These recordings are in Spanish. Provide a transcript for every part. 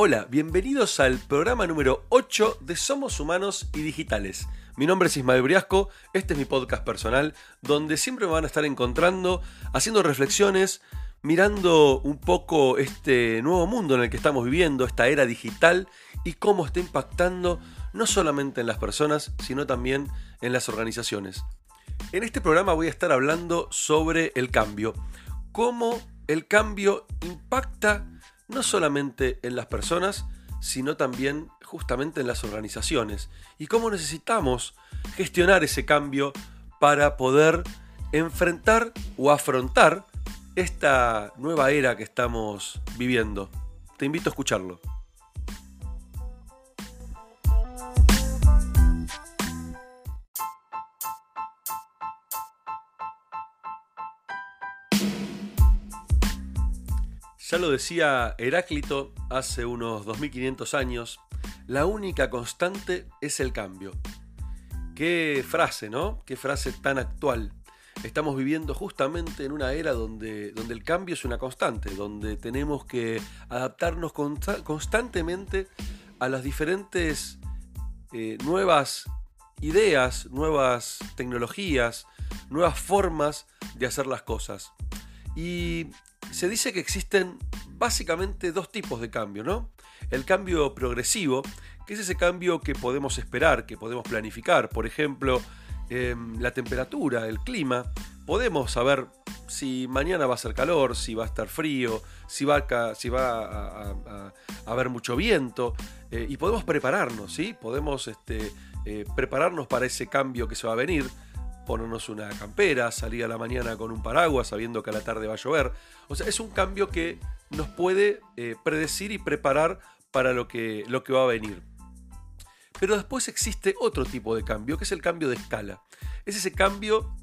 Hola, bienvenidos al programa número 8 de Somos Humanos y Digitales. Mi nombre es Ismael Briasco, este es mi podcast personal, donde siempre me van a estar encontrando, haciendo reflexiones, mirando un poco este nuevo mundo en el que estamos viviendo, esta era digital y cómo está impactando no solamente en las personas, sino también en las organizaciones. En este programa voy a estar hablando sobre el cambio, cómo el cambio impacta no solamente en las personas, sino también justamente en las organizaciones y cómo necesitamos gestionar ese cambio para poder enfrentar o afrontar esta nueva era que estamos viviendo. Te invito a escucharlo. Lo decía Heráclito hace unos 2500 años, la única constante es el cambio. Qué frase, ¿no? Qué frase tan actual. Estamos viviendo justamente en una era donde, donde el cambio es una constante, donde tenemos que adaptarnos constantemente a las diferentes eh, nuevas ideas, nuevas tecnologías, nuevas formas de hacer las cosas. Y se dice que existen básicamente dos tipos de cambio, ¿no? El cambio progresivo, que es ese cambio que podemos esperar, que podemos planificar. Por ejemplo, em, la temperatura, el clima. Podemos saber si mañana va a ser calor, si va a estar frío, si va a, haber mucho viento. Eh, y podemos prepararnos, ¿sí? Podemos este, eh, prepararnos para ese cambio que se va a venir ponernos una campera, salir a la mañana con un paraguas sabiendo que a la tarde va a llover. O sea, es un cambio que nos puede eh, predecir y preparar para lo que, lo que va a venir. Pero después existe otro tipo de cambio, que es el cambio de escala. Es ese cambio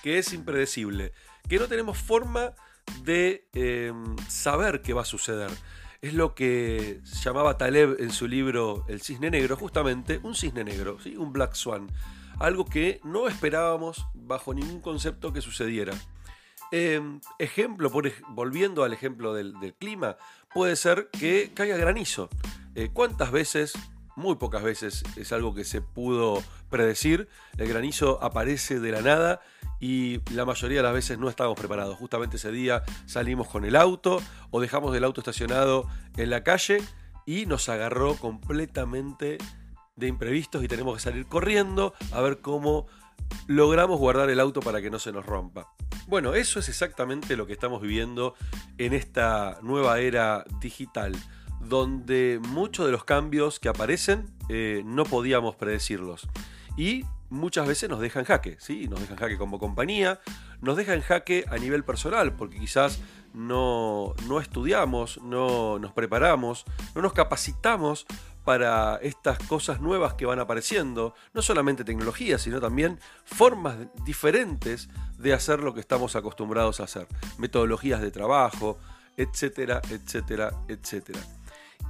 que es impredecible, que no tenemos forma de em, saber qué va a suceder. Es lo que llamaba Taleb en su libro El cisne negro, justamente un cisne negro, ¿sí? un black swan algo que no esperábamos bajo ningún concepto que sucediera. Em, ejemplo, por, volviendo al ejemplo del, clima, puede ser que caiga granizo. Eh, ¿Cuántas veces, muy pocas veces, es algo que se pudo predecir? El granizo aparece de la nada y la mayoría de las veces no estábamos preparados. Justamente ese día salimos con el auto o dejamos el auto estacionado en la calle y nos agarró completamente de imprevistos y tenemos que salir corriendo a ver cómo logramos guardar el auto para que no se nos rompa. Bueno, eso es exactamente lo que estamos viviendo en esta nueva era digital, donde muchos de los cambios que aparecen eh, no podíamos predecirlos. Y muchas veces nos dejan jaque, ¿sí? Nos dejan jaque como compañía, nos dejan jaque a nivel personal, porque quizás no, no estudiamos, no nos preparamos, no nos capacitamos para estas cosas nuevas que van apareciendo, no solamente tecnología, sino también formas diferentes de hacer lo que estamos acostumbrados a hacer, metodologías de trabajo, etcétera, etcétera, etcétera.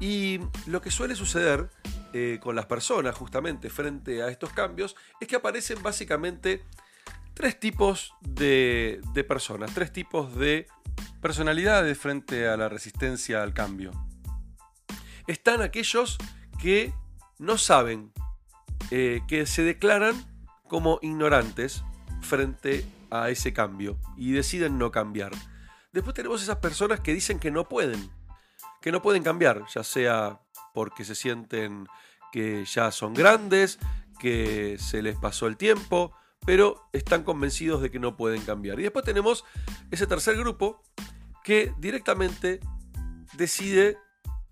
Y lo que suele suceder eh, con las personas justamente frente a estos cambios es que aparecen básicamente tres tipos de, de personas, tres tipos de personalidades frente a la resistencia al cambio. Están aquellos que no saben, eh, que se declaran como ignorantes frente a ese cambio y deciden no cambiar. Después tenemos esas personas que dicen que no pueden, que no pueden cambiar, ya sea porque se sienten que ya son grandes, que se les pasó el tiempo, pero están convencidos de que no pueden cambiar. Y después tenemos ese tercer grupo que directamente decide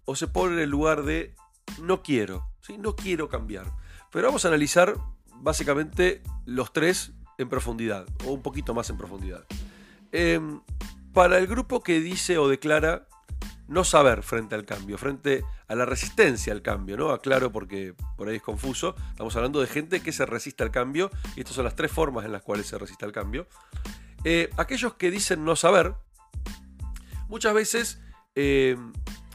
o se pone en el lugar de no quiero, ¿sí? no quiero cambiar. Pero vamos a analizar básicamente los tres en profundidad, o un poquito más en profundidad. Em, para el grupo que dice o declara no saber frente al cambio, frente a la resistencia al cambio, ¿no? Aclaro porque por ahí es confuso. Estamos hablando de gente que se resiste al cambio, y estas son las tres formas en las cuales se resiste al cambio. Eh, aquellos que dicen no saber, muchas veces em,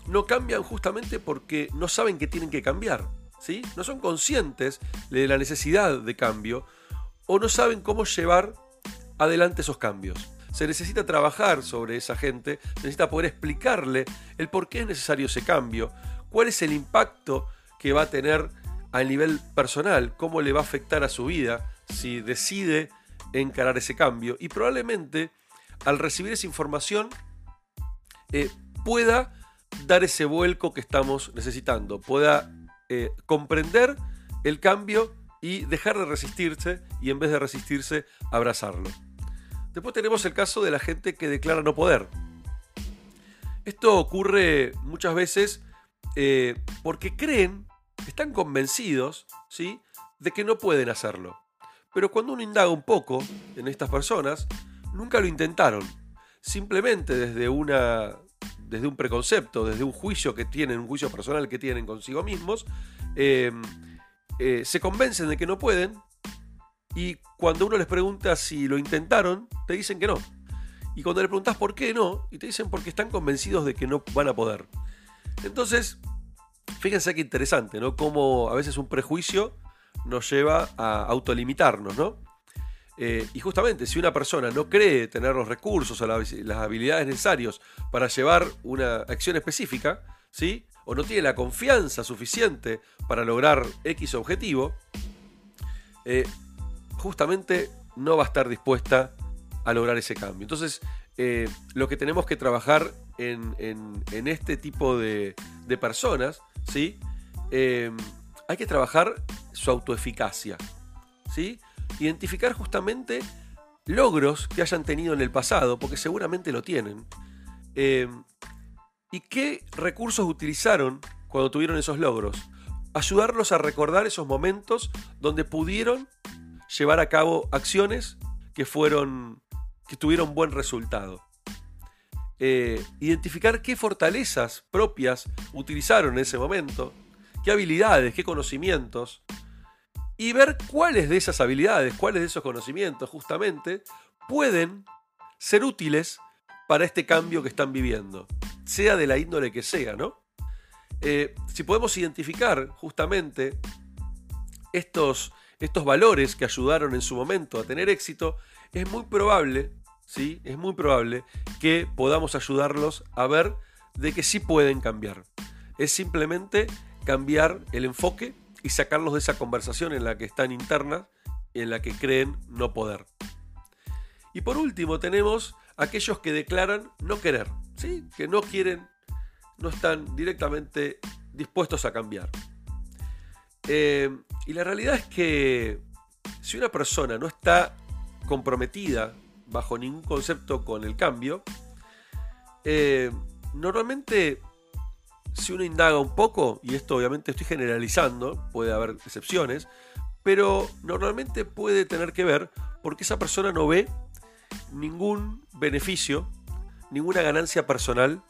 no cambian justamente porque no saben que tienen que cambiar, ¿sí? No son conscientes de la necesidad de cambio o no saben cómo llevar adelante esos cambios. Se necesita trabajar sobre esa gente, se necesita poder explicarle el por qué es necesario ese cambio, cuál es el impacto que va a tener a nivel personal, cómo le va a afectar a su vida si decide encarar ese cambio. Y probablemente al recibir esa información eh, pueda dar ese vuelco que estamos necesitando, pueda eh, comprender el cambio y dejar de resistirse y en vez de resistirse, abrazarlo. Después tenemos el caso de la gente que declara no poder. Esto ocurre muchas veces eh, porque creen, están convencidos, ¿sí? de que no pueden hacerlo. Pero cuando uno indaga un poco en estas personas, nunca lo intentaron. Simplemente desde una desde un preconcepto, desde un juicio que tienen, un juicio personal que tienen consigo mismos, eh, eh, se convencen de que no pueden y cuando uno les pregunta si lo intentaron, te dicen que no. Y cuando le preguntas por qué no, y te dicen porque están convencidos de que no van a poder. Entonces, fíjense qué interesante, ¿no? Cómo a veces un prejuicio nos lleva a autolimitarnos, ¿no? Eh, y justamente, si una persona no cree tener los recursos o las habilidades necesarios para llevar una acción específica, ¿sí? o no tiene la confianza suficiente para lograr X objetivo, eh, justamente no va a estar dispuesta a lograr ese cambio. Entonces, eh, lo que tenemos que trabajar en, este tipo de, personas, ¿sí? hay que trabajar su autoeficacia. ¿sí? Identificar justamente logros que hayan tenido en el pasado, porque seguramente lo tienen. Eh, ¿Y qué recursos utilizaron cuando tuvieron esos logros? Ayudarlos a recordar esos momentos donde pudieron llevar a cabo acciones que fueron que tuvieron buen resultado. Eh, identificar qué fortalezas propias utilizaron en ese momento, qué habilidades, qué conocimientos, y ver cuáles de esas habilidades, cuáles de esos conocimientos justamente pueden ser útiles para este cambio que están viviendo, sea de la índole que sea, ¿no? Eh, si podemos identificar justamente estos, estos valores que ayudaron en su momento a tener éxito, es muy probable, ¿sí? Es muy probable que podamos ayudarlos a ver de que sí pueden cambiar. Es simplemente cambiar el enfoque y sacarlos de esa conversación en la que están internas y en la que creen no poder. Y por último tenemos aquellos que declaran no querer, ¿sí? que no quieren, no están directamente dispuestos a cambiar. Eh, y la realidad es que si una persona no está comprometida bajo ningún concepto con el cambio, eh, normalmente si uno indaga un poco, y esto obviamente estoy generalizando, puede haber excepciones, pero normalmente puede tener que ver porque esa persona no ve ningún beneficio, ninguna ganancia personal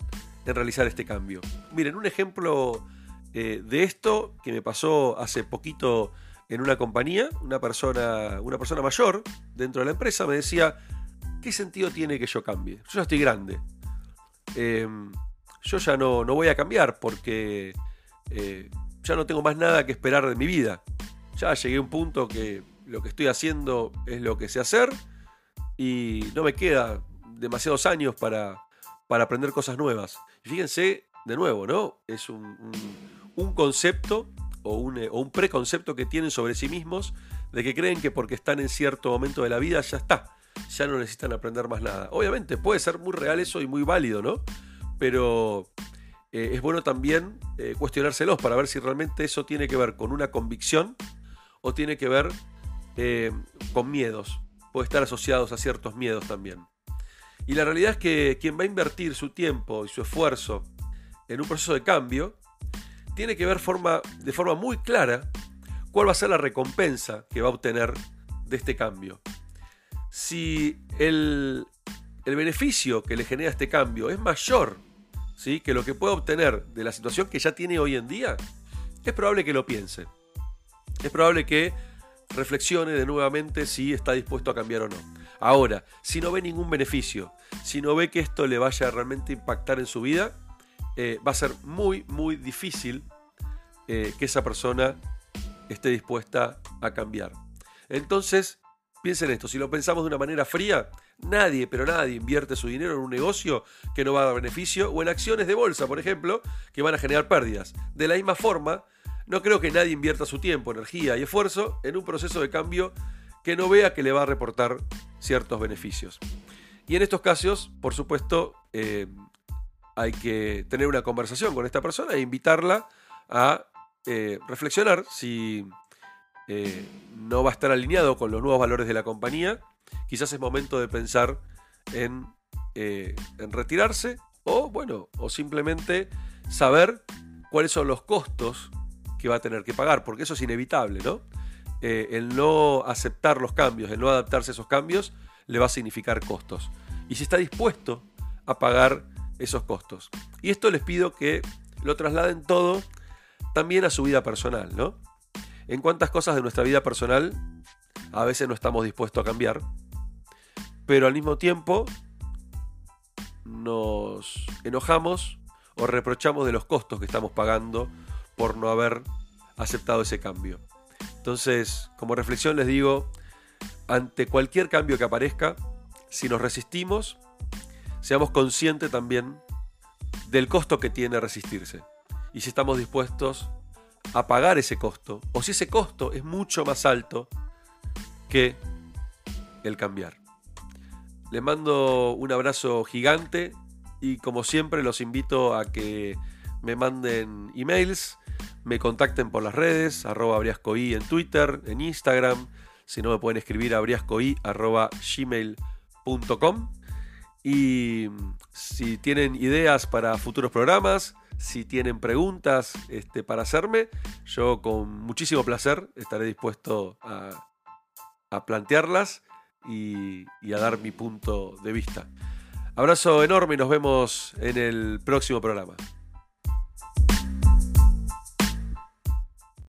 en realizar este cambio. Miren, un ejemplo eh, de esto que me pasó hace poquito en una compañía, una persona, una persona mayor dentro de la empresa me decía, ¿qué sentido tiene que yo cambie? Yo ya estoy grande. Em, yo ya no, no voy a cambiar porque eh, ya no tengo más nada que esperar de mi vida. Ya llegué a un punto que lo que estoy haciendo es lo que sé hacer y no me queda demasiados años para, para aprender cosas nuevas. Fíjense, de nuevo, ¿no? Es un, concepto o un, o un, preconcepto que tienen sobre sí mismos de que creen que porque están en cierto momento de la vida ya está, ya no necesitan aprender más nada. Obviamente puede ser muy real eso y muy válido, ¿no? Pero eh, es bueno también eh, cuestionárselos para ver si realmente eso tiene que ver con una convicción o tiene que ver eh, con miedos. Puede estar asociados a ciertos miedos también. Y la realidad es que quien va a invertir su tiempo y su esfuerzo en un proceso de cambio, tiene que ver de forma muy clara cuál va a ser la recompensa que va a obtener de este cambio. Si el, el beneficio que le genera este cambio es mayor que lo que pueda obtener de la situación que ya tiene hoy en día, es probable que lo piense. Es probable que reflexione de nuevamente si está dispuesto a cambiar o no. Ahora, si no ve ningún beneficio, si no ve que esto le vaya a realmente impactar en su vida, eh, va a ser muy, muy difícil eh, que esa persona esté dispuesta a cambiar. Entonces, Piensen esto, si lo pensamos de una manera fría, nadie, pero nadie invierte su dinero en un negocio que no va a dar beneficio o en acciones de bolsa, por ejemplo, que van a generar pérdidas. De la misma forma, no creo que nadie invierta su tiempo, energía y esfuerzo en un proceso de cambio que no vea que le va a reportar ciertos beneficios. Y en estos casos, por supuesto, eh, hay que tener una conversación con esta persona e invitarla a eh, reflexionar si eh, no va a estar alineado con los nuevos valores de la compañía. Quizás es momento de pensar en, en retirarse o, bueno, o simplemente saber cuáles son los costos que va a tener que pagar, porque eso es inevitable, ¿no? el no aceptar los cambios, el no adaptarse a esos cambios, le va a significar costos. Y si está dispuesto a pagar esos costos. Y esto les pido que lo trasladen todo también a su vida personal, ¿no? En cuántas cosas de nuestra vida personal a veces no estamos dispuestos a cambiar, pero al mismo tiempo nos enojamos o reprochamos de los costos que estamos pagando por no haber aceptado ese cambio. Entonces, como reflexión les digo, ante cualquier cambio que aparezca, si nos resistimos, seamos conscientes también del costo que tiene resistirse. Y si estamos dispuestos a pagar ese costo, o si ese costo es mucho más alto que el cambiar. Les mando un abrazo gigante y como siempre los invito a que me manden emails, me contacten por las redes, arroba briascoí en Twitter, en Instagram, si no me pueden escribir a briascoí arroba y si tienen ideas para futuros programas, si tienen preguntas este, para hacerme, yo con muchísimo placer estaré dispuesto a, plantearlas y, a dar mi punto de vista. Abrazo enorme y nos vemos en el próximo programa.